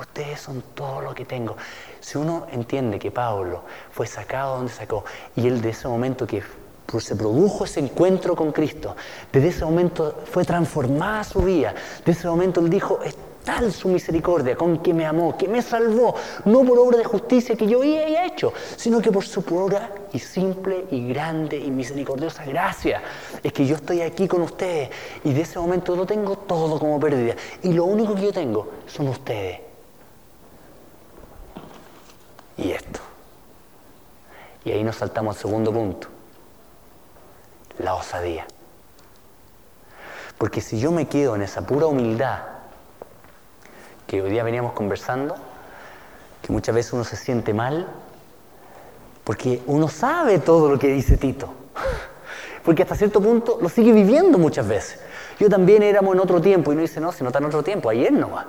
Ustedes son todo lo que tengo. Si uno entiende que Pablo fue sacado donde sacó y él de ese momento que pues se produjo ese encuentro con Cristo. Desde ese momento fue transformada su vida. Desde ese momento él dijo, es tal su misericordia con que me amó, que me salvó, no por obra de justicia que yo haya hecho, sino que por su pura y simple y grande y misericordiosa gracia. Es que yo estoy aquí con ustedes y de ese momento lo tengo todo como pérdida. Y lo único que yo tengo son ustedes. Y esto. Y ahí nos saltamos al segundo punto la osadía. Porque si yo me quedo en esa pura humildad que hoy día veníamos conversando, que muchas veces uno se siente mal, porque uno sabe todo lo que dice Tito, porque hasta cierto punto lo sigue viviendo muchas veces. Yo también éramos en otro tiempo y no dice, no, si no está en otro tiempo, ayer no va.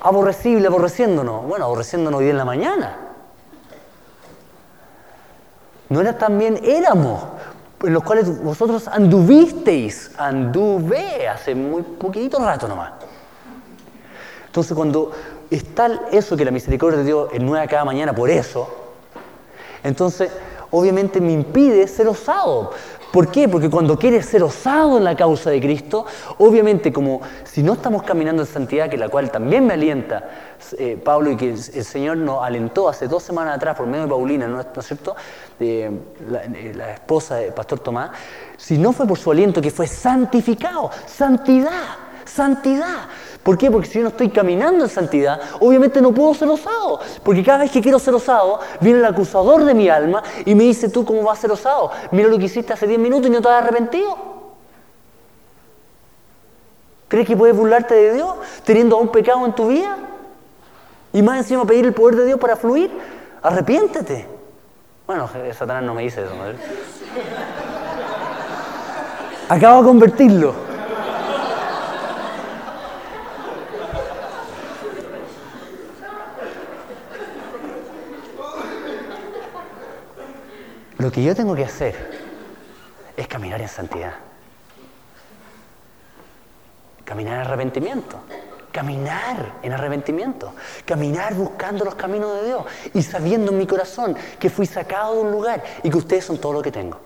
Aborrecible, aborreciéndonos. Bueno, aborreciéndonos hoy en la mañana. No era también, éramos, en los cuales vosotros anduvisteis, anduve hace muy poquito rato nomás. Entonces cuando está eso que la misericordia de Dios es nueva cada mañana por eso, entonces obviamente me impide ser osado. ¿Por qué? Porque cuando quieres ser osado en la causa de Cristo, obviamente como si no estamos caminando en santidad, que la cual también me alienta eh, Pablo y que el, Señor nos alentó hace dos semanas atrás por medio de Paulina, ¿no, es cierto? Eh, la, esposa del pastor Tomás, si no fue por su aliento que fue santificado, santidad, santidad. ¿Por qué? Porque si yo no estoy caminando en santidad, obviamente no puedo ser osado. Porque cada vez que quiero ser osado, viene el acusador de mi alma y me dice, tú cómo vas a ser osado. Mira lo que hiciste hace 10 minutos y no te has arrepentido. ¿Crees que puedes burlarte de Dios teniendo un pecado en tu vida? Y más encima pedir el poder de Dios para fluir. Arrepiéntete. Bueno, Satanás no me dice eso. ¿no? Acabo de convertirlo. Lo que yo tengo que hacer es caminar en santidad. Caminar en arrepentimiento. Caminar en arrepentimiento. Caminar buscando los caminos de Dios y sabiendo en mi corazón que fui sacado de un lugar y que ustedes son todo lo que tengo.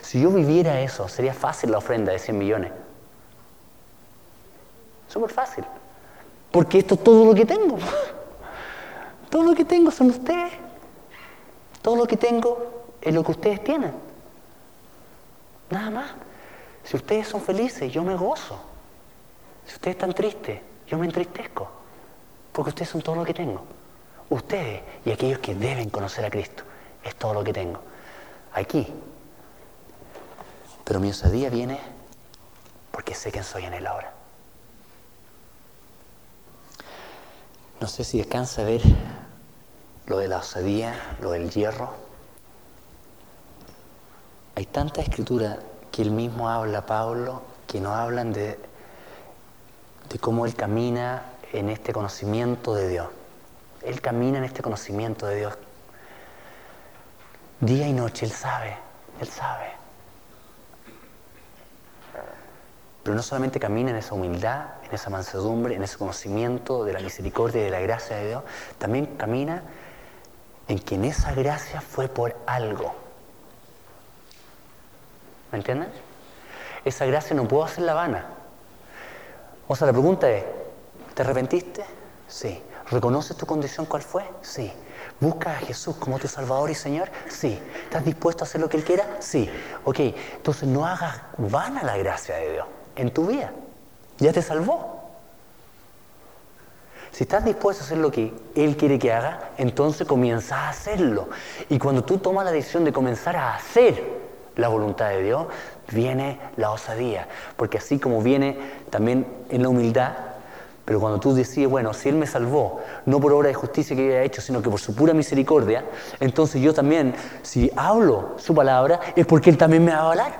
Si yo viviera eso, sería fácil la ofrenda de 100 millones. Súper fácil. Porque esto es todo lo que tengo. Todo lo que tengo son ustedes. Todo lo que tengo es lo que ustedes tienen. Nada más. Si ustedes son felices, yo me gozo. Si ustedes están tristes, yo me entristezco. Porque ustedes son todo lo que tengo. Ustedes y aquellos que deben conocer a Cristo es todo lo que tengo. Aquí. Pero mi osadía viene porque sé quién soy en Él ahora. No sé si descansa ver lo de la osadía, lo del hierro. Hay tanta escritura que él mismo habla, Pablo, que no hablan de, de cómo él camina en este conocimiento de Dios. Él camina en este conocimiento de Dios. Día y noche, Él sabe, Él sabe. Pero no solamente camina en esa humildad, en esa mansedumbre, en ese conocimiento de la misericordia y de la gracia de Dios, también camina en que en esa gracia fue por algo. ¿Me entienden? Esa gracia no puedo hacerla vana. O sea, la pregunta es, ¿te arrepentiste? Sí. ¿Reconoces tu condición cuál fue? Sí. ¿Buscas a Jesús como tu Salvador y Señor? Sí. ¿Estás dispuesto a hacer lo que Él quiera? Sí. Ok, entonces no hagas vana la gracia de Dios en tu vida. Ya te salvó. Si estás dispuesto a hacer lo que Él quiere que haga, entonces comienza a hacerlo. Y cuando tú tomas la decisión de comenzar a hacer la voluntad de Dios, viene la osadía. Porque así como viene también en la humildad, pero cuando tú decides, bueno, si Él me salvó, no por obra de justicia que haya hecho, sino que por su pura misericordia, entonces yo también, si hablo su palabra, es porque Él también me va a avalar.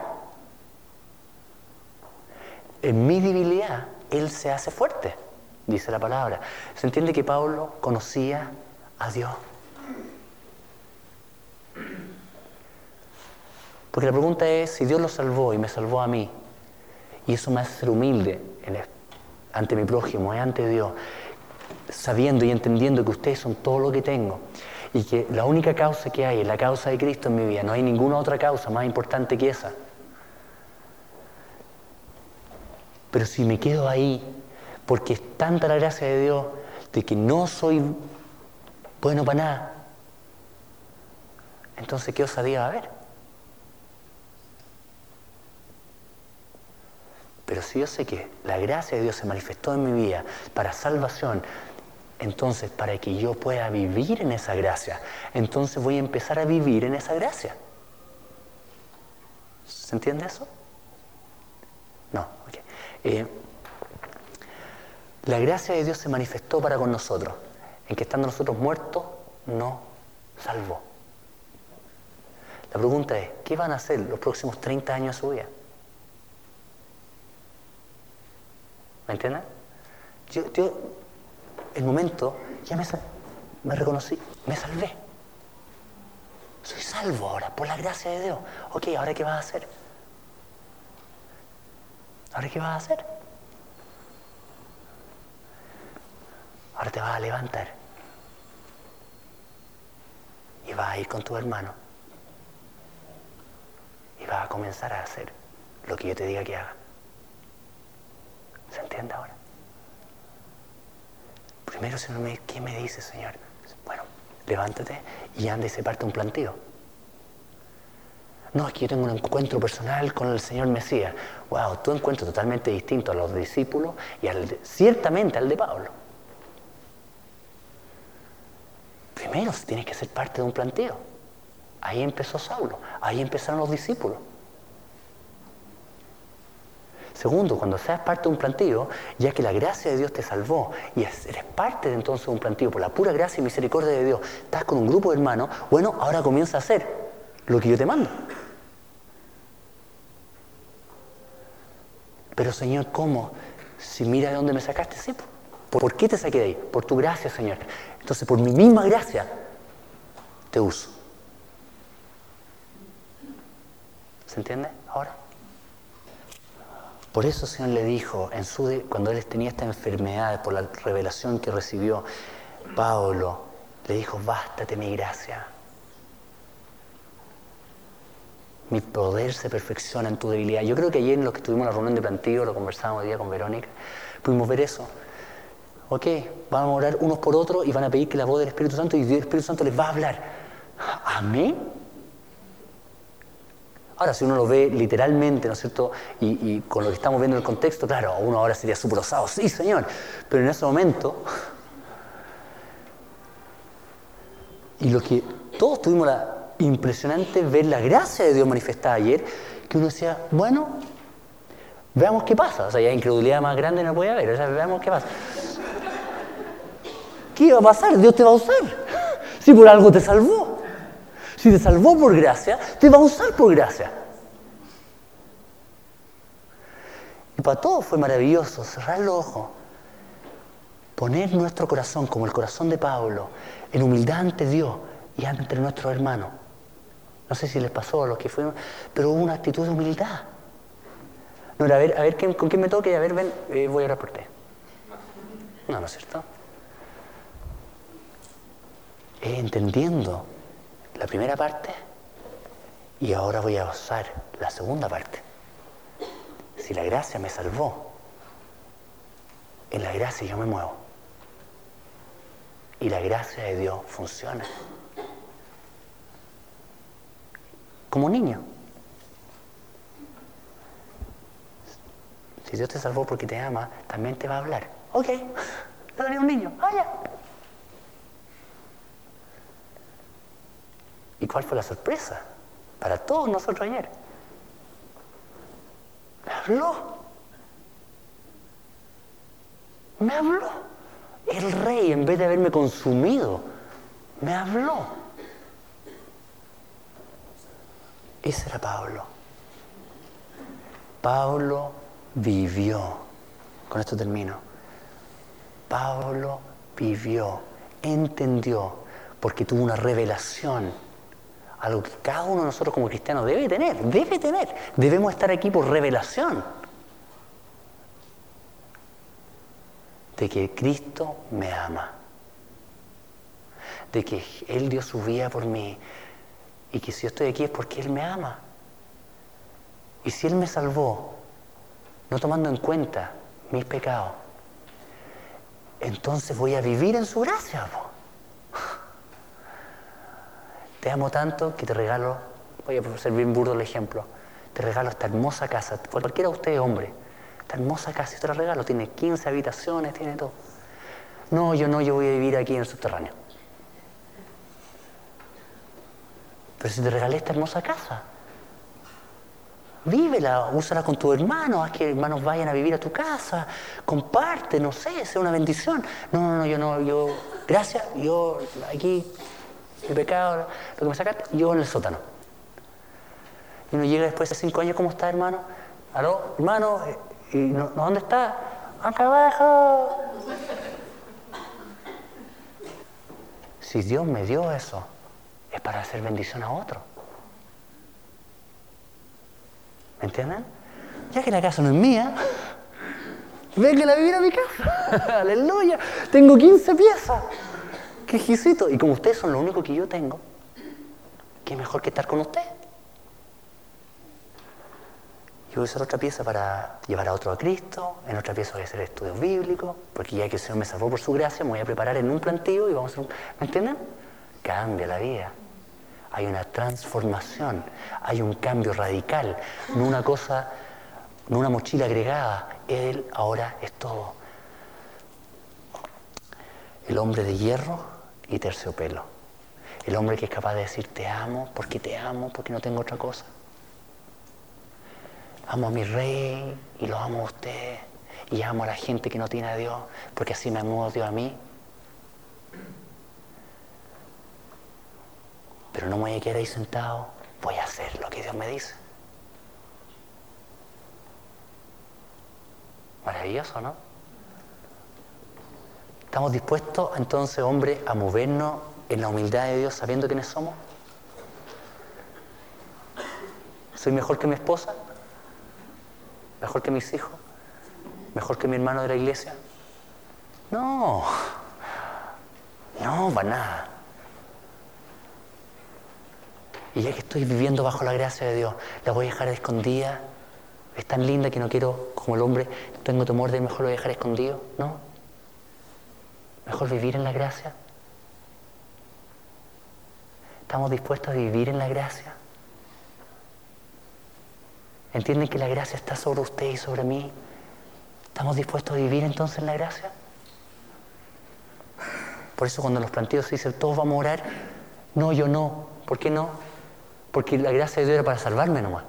En mi debilidad, Él se hace fuerte dice la palabra. Se entiende que Pablo conocía a Dios. Porque la pregunta es, si Dios lo salvó y me salvó a mí, y eso me hace ser humilde ante mi prójimo y ante Dios, sabiendo y entendiendo que ustedes son todo lo que tengo, y que la única causa que hay es la causa de Cristo en mi vida, no hay ninguna otra causa más importante que esa. Pero si me quedo ahí porque es tanta la gracia de Dios de que no soy bueno para nada. Entonces, ¿qué osadía va a haber? Pero si yo sé que la gracia de Dios se manifestó en mi vida para salvación, entonces para que yo pueda vivir en esa gracia, entonces voy a empezar a vivir en esa gracia. ¿Se entiende eso? No, ok. Eh, la gracia de Dios se manifestó para con nosotros, en que estando nosotros muertos, no salvó. La pregunta es, ¿qué van a hacer los próximos 30 años de su vida? ¿Me entienden? Yo, yo, el momento, ya me, me reconocí, me salvé. Soy salvo ahora, por la gracia de Dios. Ok, ¿ahora qué vas a hacer? ¿Ahora qué vas a hacer? Ahora te vas a levantar y vas a ir con tu hermano y vas a comenzar a hacer lo que yo te diga que haga. ¿Se entiende ahora? Primero, Señor, me ¿qué me dice, Señor? Bueno, levántate y anda y se parte un planteo. No, es que yo tengo un encuentro personal con el Señor Mesías. Wow, tu encuentro totalmente distinto a los discípulos y ciertamente al de Pablo. Primero tienes que ser parte de un planteo. Ahí empezó Saulo, ahí empezaron los discípulos. Segundo, cuando seas parte de un plantío, ya que la gracia de Dios te salvó y eres parte de entonces de un plantío por la pura gracia y misericordia de Dios, estás con un grupo de hermanos, bueno, ahora comienza a hacer lo que yo te mando. Pero Señor, ¿cómo? Si mira de dónde me sacaste, sí. ¿Por qué te saqué de ahí? Por tu gracia, Señor. Entonces, por mi misma gracia, te uso. ¿Se entiende ahora? Por eso el Señor le dijo, en cuando él tenía esta enfermedad, por la revelación que recibió, Pablo le dijo, bástate mi gracia. Mi poder se perfecciona en tu debilidad. Yo creo que ayer en lo que tuvimos la reunión de plantillo, lo conversábamos hoy día con Verónica, pudimos ver eso. Ok, van a orar unos por otros y van a pedir que la voz del Espíritu Santo y el Espíritu Santo les va a hablar. Amén. Ahora, si uno lo ve literalmente, ¿no es cierto? Y, con lo que estamos viendo en el contexto, claro, uno ahora sería súper osado, sí, Señor. Pero en ese momento, y lo que todos tuvimos la impresionante ver la gracia de Dios manifestada ayer, que uno decía, bueno, veamos qué pasa. O sea, ya incredulidad más grande no puede haber, o sea, veamos qué pasa. ¿Qué va a pasar? Dios te va a usar. Si por algo te salvó. Si te salvó por gracia, te va a usar por gracia. Y para todos fue maravilloso cerrar los ojos, poner nuestro corazón como el corazón de Pablo, en humildad ante Dios y ante nuestros hermanos. No sé si les pasó a los que fuimos, pero hubo una actitud de humildad. No a ver, a ver con quién me toque, a ver, ven, eh, voy a orar por ti. No, ¿no es cierto? Entendiendo la primera parte y ahora voy a usar la segunda parte. Si la gracia me salvó, en la gracia yo me muevo. Y la gracia de Dios funciona. Como niño. Si Dios te salvó porque te ama, también te va a hablar. Ok, le un niño. Vaya. ¿Y cuál fue la sorpresa? Para todos nosotros ayer. Me habló. Me habló. El rey, en vez de haberme consumido, me habló. Ese era Pablo. Pablo vivió. Con esto termino. Pablo vivió, entendió, porque tuvo una revelación algo que cada uno de nosotros como cristianos debe tener, debe tener. Debemos estar aquí por revelación de que Cristo me ama, de que Él dio su vida por mí y que si yo estoy aquí es porque Él me ama. Y si Él me salvó, no tomando en cuenta mis pecados, entonces voy a vivir en su gracia. Te amo tanto que te regalo, voy a ser bien burdo el ejemplo, te regalo esta hermosa casa, cualquiera de ustedes hombre, esta hermosa casa, y te la regalo, tiene 15 habitaciones, tiene todo. No, yo no, yo voy a vivir aquí en el subterráneo. Pero si te regalé esta hermosa casa, Vívela, úsala con tu hermano, haz que hermanos vayan a vivir a tu casa, comparte, no sé, sea una bendición. No, no, no, yo no, yo, gracias, yo aquí, mi pecado, lo que me sacaste, yo en el sótano. Y uno llega después de cinco años, ¿cómo está, hermano? ¿Aló, hermano? ¿Y no, dónde está? Acá abajo. Si Dios me dio eso, es para hacer bendición a otro. ¿Me entienden? Ya que la casa no es mía, vengan a vivir a mi casa. Aleluya. Tengo 15 piezas. Exquisito. Y como ustedes son lo único que yo tengo, qué mejor que estar con ustedes. Yo voy a usar otra pieza para llevar a otro a Cristo, en otra pieza voy a hacer estudios bíblicos, porque ya que el Señor me salvó por su gracia, me voy a preparar en un plantillo y vamos a hacer un... ¿Me entienden? Cambia la vida hay una transformación, hay un cambio radical, no una cosa, no una mochila agregada, Él ahora es todo. El hombre de hierro y terciopelo. El hombre que es capaz de decir te amo porque te amo, porque no tengo otra cosa. Amo a mi rey y lo amo a usted. Y amo a la gente que no tiene a Dios porque así me amó Dios a mí. pero no me voy a quedar ahí sentado, voy a hacer lo que Dios me dice. Maravilloso, ¿no? ¿Estamos dispuestos entonces, hombre, a movernos en la humildad de Dios sabiendo quiénes somos? ¿Soy mejor que mi esposa? ¿Mejor que mis hijos? ¿Mejor que mi hermano de la iglesia? No, no, para nada. Y ya que estoy viviendo bajo la gracia de Dios, la voy a dejar escondida. Es tan linda que no quiero, como el hombre, tengo temor de mejor lo voy a dejar escondido. No. Mejor vivir en la gracia. ¿Estamos dispuestos a vivir en la gracia? ¿Entienden que la gracia está sobre usted y sobre mí? ¿Estamos dispuestos a vivir entonces en la gracia? Por eso cuando los planteos se dicen, todos vamos a orar, no, yo no. ¿Por qué no? Porque la gracia de Dios era para salvarme nomás.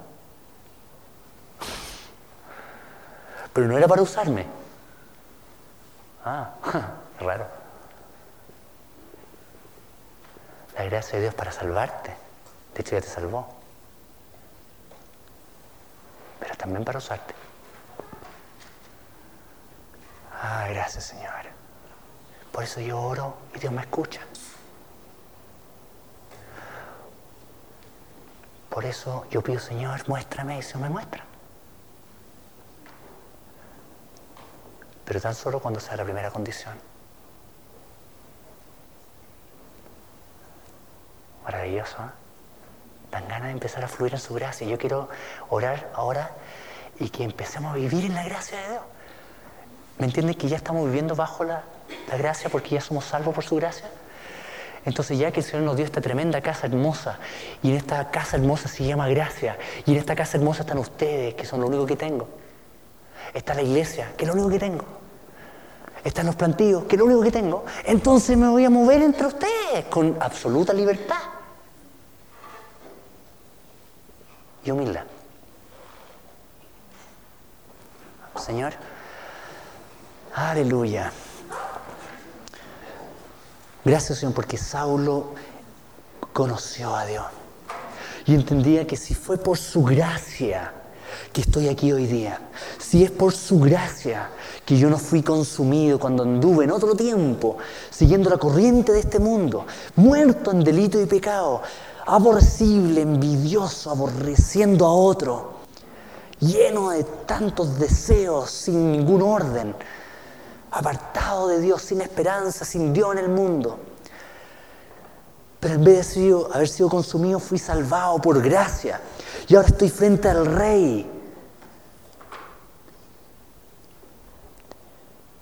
Pero no era para usarme. Ah, raro. La gracia de Dios para salvarte. De hecho ya te salvó. Pero también para usarte. Ah, gracias Señor. Por eso yo oro y Dios me escucha. Por eso yo pido, Señor, muéstrame y se me muestra. Pero tan solo cuando sea la primera condición. Maravilloso, ¿eh? Dan ganas de empezar a fluir en su gracia. Yo quiero orar ahora y que empecemos a vivir en la gracia de Dios. ¿Me entienden que ya estamos viviendo bajo la, la gracia porque ya somos salvos por su gracia? Entonces ya que el Señor nos dio esta tremenda casa hermosa, y en esta casa hermosa se llama gracia, y en esta casa hermosa están ustedes, que son lo único que tengo. Está la iglesia, que es lo único que tengo. Están los plantillos, que es lo único que tengo. Entonces me voy a mover entre ustedes con absoluta libertad. Y humildad. Señor, aleluya. Gracias Señor porque Saulo conoció a Dios y entendía que si fue por su gracia que estoy aquí hoy día, si es por su gracia que yo no fui consumido cuando anduve en otro tiempo, siguiendo la corriente de este mundo, muerto en delito y pecado, aborrecible, envidioso, aborreciendo a otro, lleno de tantos deseos sin ningún orden, apartado de Dios, sin esperanza, sin Dios en el mundo. Pero en vez de haber sido consumido, fui salvado por gracia. Y ahora estoy frente al Rey.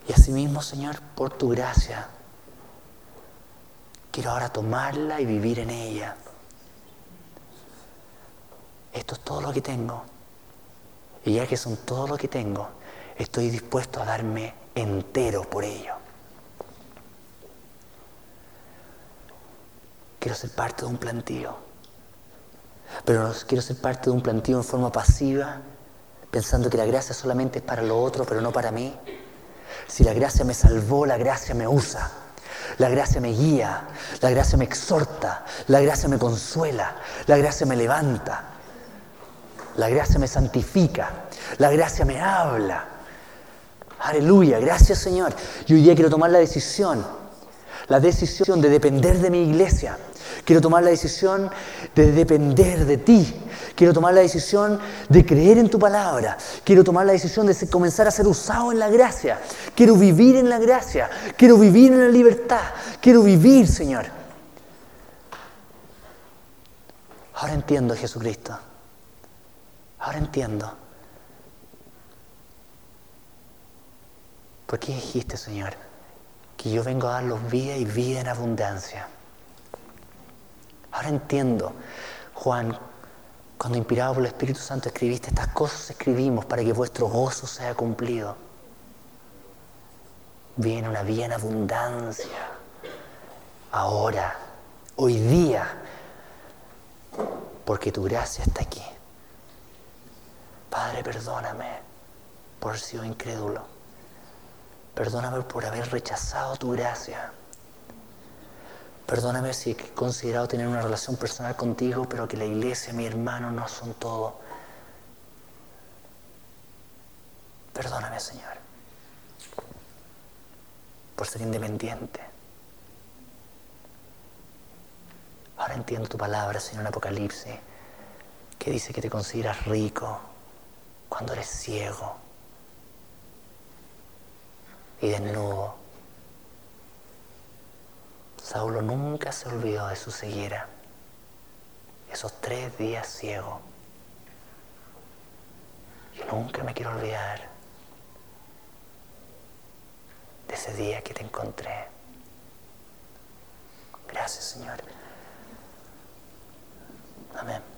Y asimismo, Señor, por tu gracia, quiero ahora tomarla y vivir en ella. Esto es todo lo que tengo. Y ya que son todo lo que tengo, estoy dispuesto a darme entero por ello. Quiero ser parte de un plantío. Pero no quiero ser parte de un plantío en forma pasiva, pensando que la gracia solamente es para lo otro, pero no para mí. Si la gracia me salvó, la gracia me usa. La gracia me guía, la gracia me exhorta, la gracia me consuela, la gracia me levanta, la gracia me santifica, la gracia me habla. Aleluya, gracias Señor. Y hoy día quiero tomar la decisión, la decisión de depender de mi iglesia. Quiero tomar la decisión de depender de ti. Quiero tomar la decisión de creer en tu palabra. Quiero tomar la decisión de comenzar a ser usado en la gracia. Quiero vivir en la gracia. Quiero vivir en la libertad. Quiero vivir, Señor. Ahora entiendo, Jesucristo. Ahora entiendo. ¿Por qué dijiste, Señor, que yo vengo a dar los vida y vida en abundancia? Ahora entiendo, Juan, cuando inspirado por el Espíritu Santo escribiste estas cosas, escribimos para que vuestro gozo sea cumplido. Viene una vida en abundancia. Ahora, hoy día, porque tu gracia está aquí. Padre, perdóname por sido incrédulo. Perdóname por haber rechazado tu gracia. Perdóname si he considerado tener una relación personal contigo, pero que la iglesia, mi hermano, no son todo. Perdóname, Señor, por ser independiente. Ahora entiendo tu palabra, Señor, en Apocalipsis, que dice que te consideras rico cuando eres ciego y desnudo. Saulo nunca se olvidó de su ceguera, esos tres días ciego. y nunca me quiero olvidar de ese día que te encontré. Gracias, Señor. Amén.